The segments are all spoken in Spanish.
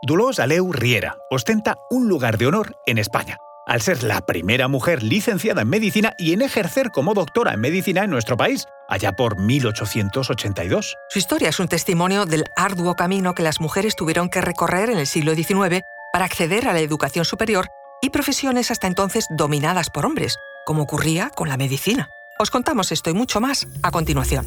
Dolors Aleu Riera ostenta un lugar de honor en España, al ser la primera mujer licenciada en medicina y en ejercer como doctora en medicina en nuestro país, allá por 1882. Su historia es un testimonio del arduo camino que las mujeres tuvieron que recorrer en el siglo XIX para acceder a la educación superior y profesiones hasta entonces dominadas por hombres, como ocurría con la medicina. Os contamos esto y mucho más a continuación.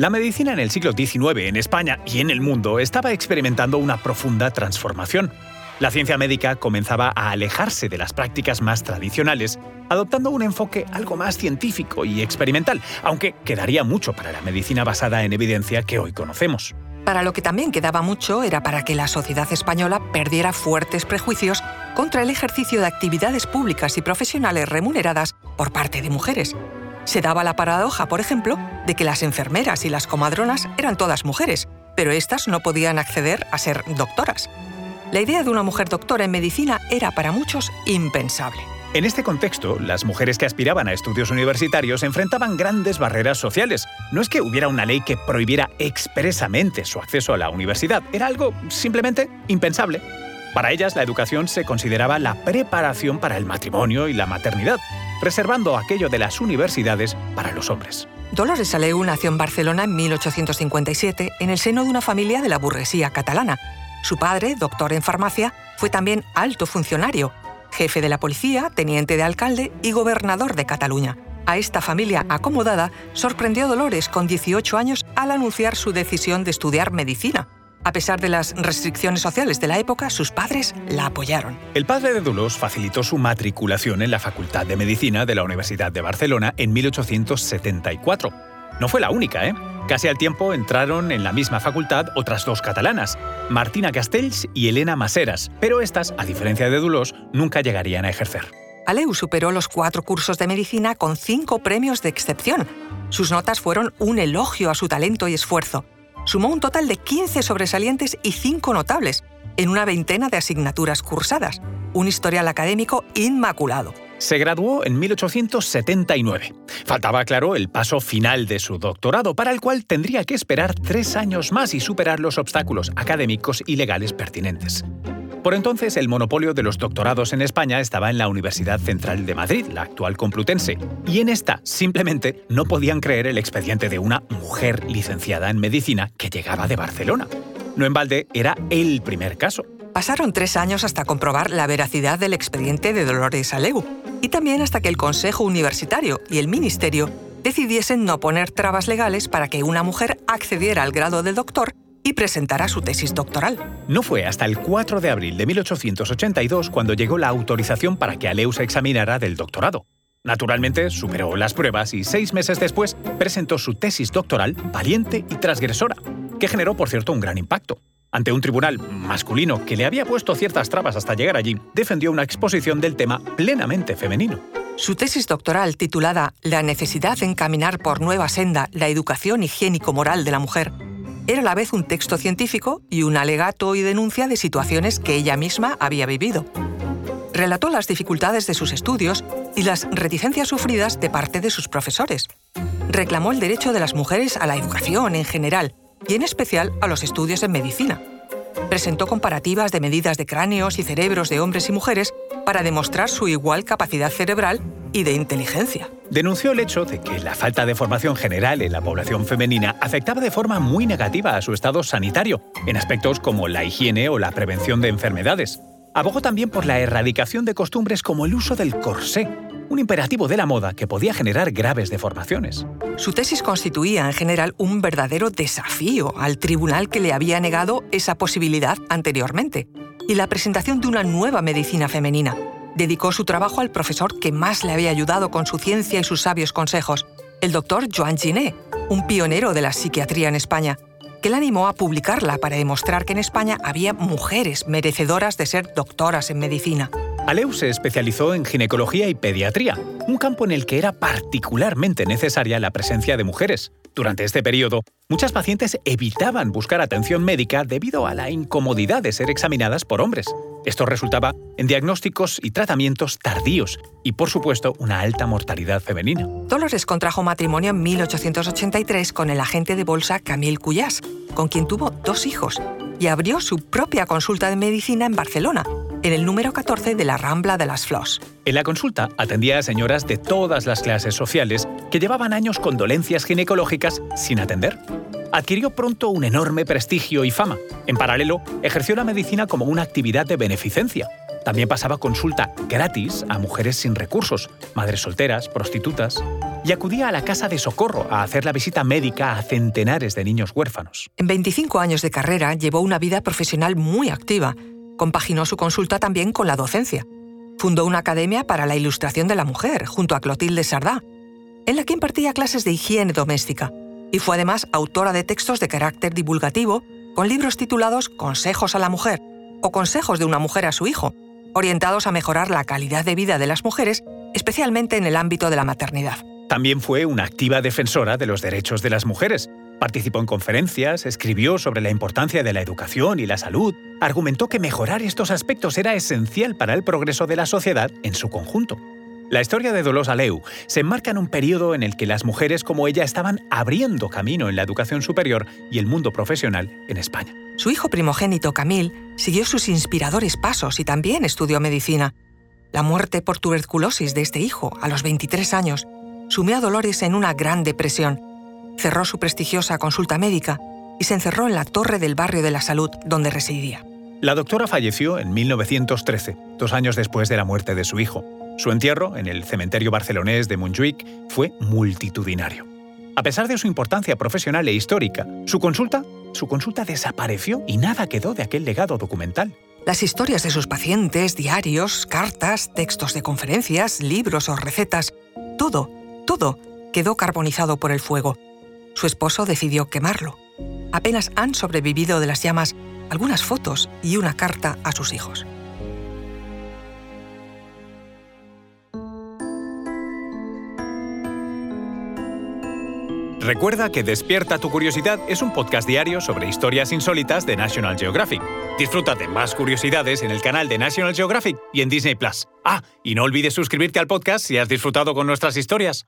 La medicina en el siglo XIX en España y en el mundo estaba experimentando una profunda transformación. La ciencia médica comenzaba a alejarse de las prácticas más tradicionales, adoptando un enfoque algo más científico y experimental, aunque quedaría mucho para la medicina basada en evidencia que hoy conocemos. Para lo que también quedaba mucho era para que la sociedad española perdiera fuertes prejuicios contra el ejercicio de actividades públicas y profesionales remuneradas por parte de mujeres, se daba la paradoja, por ejemplo, de que las enfermeras y las comadronas eran todas mujeres, pero éstas no podían acceder a ser doctoras. La idea de una mujer doctora en medicina era para muchos impensable. En este contexto, las mujeres que aspiraban a estudios universitarios enfrentaban grandes barreras sociales. No es que hubiera una ley que prohibiera expresamente su acceso a la universidad, era algo simplemente impensable. Para ellas, la educación se consideraba la preparación para el matrimonio y la maternidad, reservando aquello de las universidades para los hombres. Dolores Aleu nació en Barcelona en 1857 en el seno de una familia de la burguesía catalana. Su padre, doctor en farmacia, fue también alto funcionario, jefe de la policía, teniente de alcalde y gobernador de Cataluña. A esta familia acomodada sorprendió Dolores con 18 años al anunciar su decisión de estudiar medicina a pesar de las restricciones sociales de la época, sus padres la apoyaron. El padre de Dolores facilitó su matriculación en la Facultad de Medicina de la Universidad de Barcelona en 1874. No fue la única, ¿eh? Casi al tiempo entraron en la misma facultad otras dos catalanas, Martina Castells y Elena Maseras, pero estas, a diferencia de Dolores, nunca llegarían a ejercer. Aleu superó los cuatro cursos de medicina con cinco premios de excepción. Sus notas fueron un elogio a su talento y esfuerzo sumó un total de 15 sobresalientes y 5 notables, en una veintena de asignaturas cursadas, un historial académico inmaculado. Se graduó en 1879. Faltaba, claro, el paso final de su doctorado, para el cual tendría que esperar tres años más y superar los obstáculos académicos y legales pertinentes. Por entonces, el monopolio de los doctorados en España estaba en la Universidad Central de Madrid, la actual Complutense, y en esta simplemente no podían creer el expediente de una mujer licenciada en medicina que llegaba de Barcelona. No en balde era el primer caso. Pasaron tres años hasta comprobar la veracidad del expediente de Dolores Aleu, y también hasta que el Consejo Universitario y el Ministerio decidiesen no poner trabas legales para que una mujer accediera al grado de doctor y presentará su tesis doctoral. No fue hasta el 4 de abril de 1882 cuando llegó la autorización para que Aleu se examinara del doctorado. Naturalmente, superó las pruebas y seis meses después presentó su tesis doctoral valiente y transgresora, que generó, por cierto, un gran impacto. Ante un tribunal masculino que le había puesto ciertas trabas hasta llegar allí, defendió una exposición del tema plenamente femenino. Su tesis doctoral, titulada La necesidad de encaminar por nueva senda la educación higiénico-moral de la mujer, era a la vez un texto científico y un alegato y denuncia de situaciones que ella misma había vivido. Relató las dificultades de sus estudios y las reticencias sufridas de parte de sus profesores. Reclamó el derecho de las mujeres a la educación en general y en especial a los estudios en medicina. Presentó comparativas de medidas de cráneos y cerebros de hombres y mujeres para demostrar su igual capacidad cerebral y de inteligencia. Denunció el hecho de que la falta de formación general en la población femenina afectaba de forma muy negativa a su estado sanitario, en aspectos como la higiene o la prevención de enfermedades. Abogó también por la erradicación de costumbres como el uso del corsé, un imperativo de la moda que podía generar graves deformaciones. Su tesis constituía en general un verdadero desafío al tribunal que le había negado esa posibilidad anteriormente, y la presentación de una nueva medicina femenina, dedicó su trabajo al profesor que más le había ayudado con su ciencia y sus sabios consejos, el doctor Joan Giné, un pionero de la psiquiatría en España, que la animó a publicarla para demostrar que en España había mujeres merecedoras de ser doctoras en medicina. Aleu se especializó en ginecología y pediatría, un campo en el que era particularmente necesaria la presencia de mujeres. Durante este periodo, muchas pacientes evitaban buscar atención médica debido a la incomodidad de ser examinadas por hombres. Esto resultaba en diagnósticos y tratamientos tardíos y, por supuesto, una alta mortalidad femenina. Dolores contrajo matrimonio en 1883 con el agente de bolsa Camille Cuyas, con quien tuvo dos hijos, y abrió su propia consulta de medicina en Barcelona, en el número 14 de la Rambla de las Flos. En la consulta atendía a señoras de todas las clases sociales que llevaban años con dolencias ginecológicas sin atender. Adquirió pronto un enorme prestigio y fama. En paralelo, ejerció la medicina como una actividad de beneficencia. También pasaba consulta gratis a mujeres sin recursos, madres solteras, prostitutas, y acudía a la casa de socorro a hacer la visita médica a centenares de niños huérfanos. En 25 años de carrera llevó una vida profesional muy activa. Compaginó su consulta también con la docencia. Fundó una academia para la ilustración de la mujer, junto a Clotilde Sardá, en la que impartía clases de higiene doméstica, y fue además autora de textos de carácter divulgativo con libros titulados Consejos a la mujer o Consejos de una mujer a su hijo, orientados a mejorar la calidad de vida de las mujeres, especialmente en el ámbito de la maternidad. También fue una activa defensora de los derechos de las mujeres. Participó en conferencias, escribió sobre la importancia de la educación y la salud, argumentó que mejorar estos aspectos era esencial para el progreso de la sociedad en su conjunto. La historia de Dolores Aleu se enmarca en un periodo en el que las mujeres como ella estaban abriendo camino en la educación superior y el mundo profesional en España. Su hijo primogénito, Camil, siguió sus inspiradores pasos y también estudió medicina. La muerte por tuberculosis de este hijo, a los 23 años, sumió a Dolores en una gran depresión. Cerró su prestigiosa consulta médica y se encerró en la torre del barrio de la salud donde residía. La doctora falleció en 1913, dos años después de la muerte de su hijo. Su entierro, en el cementerio barcelonés de Montjuic, fue multitudinario. A pesar de su importancia profesional e histórica, su consulta, su consulta desapareció y nada quedó de aquel legado documental. Las historias de sus pacientes, diarios, cartas, textos de conferencias, libros o recetas, todo, todo quedó carbonizado por el fuego. Su esposo decidió quemarlo. Apenas han sobrevivido de las llamas algunas fotos y una carta a sus hijos. Recuerda que Despierta tu Curiosidad es un podcast diario sobre historias insólitas de National Geographic. Disfruta de más curiosidades en el canal de National Geographic y en Disney Plus. Ah, y no olvides suscribirte al podcast si has disfrutado con nuestras historias.